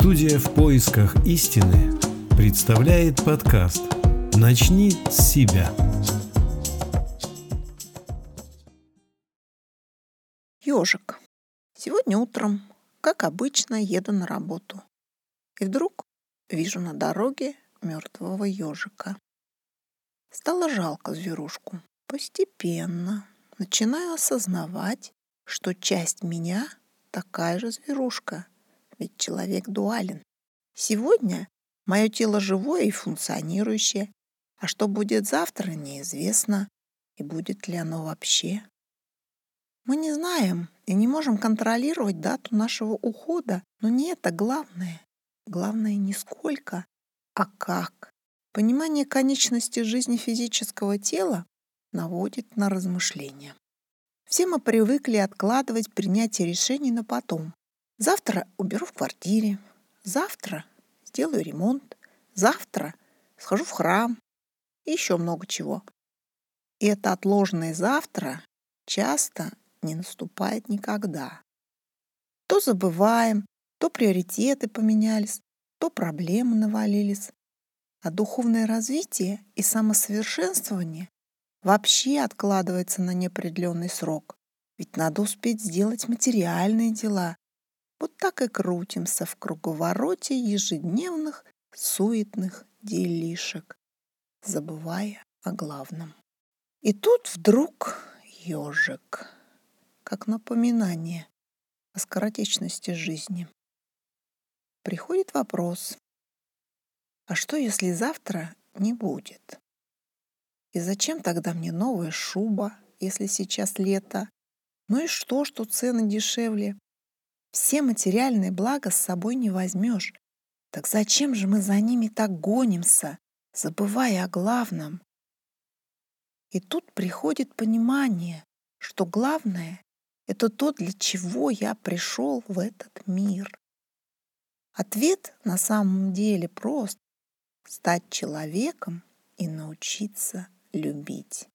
Студия в поисках истины представляет подкаст «Начни с себя». Ежик. Сегодня утром, как обычно, еду на работу. И вдруг вижу на дороге мертвого ежика. Стало жалко зверушку. Постепенно начинаю осознавать, что часть меня такая же зверушка, ведь человек дуален. Сегодня мое тело живое и функционирующее, а что будет завтра, неизвестно, и будет ли оно вообще. Мы не знаем и не можем контролировать дату нашего ухода, но не это главное. Главное не сколько, а как. Понимание конечности жизни физического тела наводит на размышления. Все мы привыкли откладывать принятие решений на потом. Завтра уберу в квартире, завтра сделаю ремонт, завтра схожу в храм и еще много чего. И это отложенное завтра часто не наступает никогда. То забываем, то приоритеты поменялись, то проблемы навалились. А духовное развитие и самосовершенствование вообще откладывается на неопределенный срок. Ведь надо успеть сделать материальные дела. Вот так и крутимся в круговороте ежедневных суетных делишек, забывая о главном. И тут вдруг ежик, как напоминание о скоротечности жизни. Приходит вопрос, а что если завтра не будет? И зачем тогда мне новая шуба, если сейчас лето? Ну и что, что цены дешевле? Все материальные блага с собой не возьмешь. Так зачем же мы за ними так гонимся, забывая о главном? И тут приходит понимание, что главное — это то, для чего я пришел в этот мир. Ответ на самом деле прост — стать человеком и научиться любить.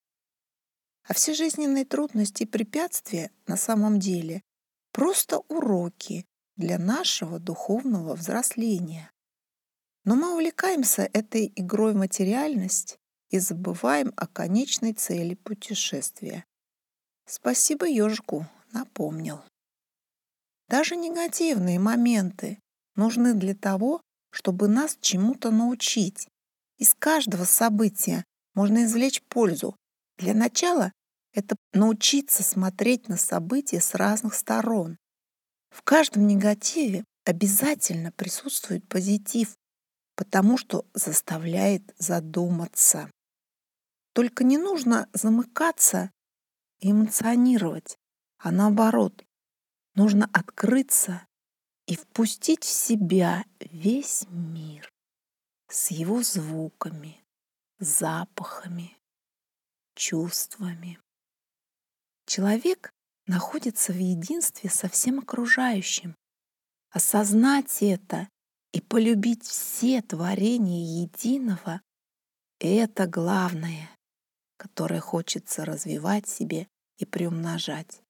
А все жизненные трудности и препятствия на самом деле просто уроки для нашего духовного взросления. Но мы увлекаемся этой игрой в материальность и забываем о конечной цели путешествия. Спасибо ежику, напомнил. Даже негативные моменты нужны для того, чтобы нас чему-то научить. Из каждого события можно извлечь пользу. Для начала это научиться смотреть на события с разных сторон. В каждом негативе обязательно присутствует позитив, потому что заставляет задуматься. Только не нужно замыкаться и эмоционировать, а наоборот, нужно открыться и впустить в себя весь мир с его звуками, запахами, чувствами. Человек находится в единстве со всем окружающим. Осознать это и полюбить все творения единого — это главное, которое хочется развивать себе и приумножать,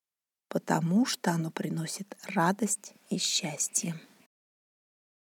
потому что оно приносит радость и счастье.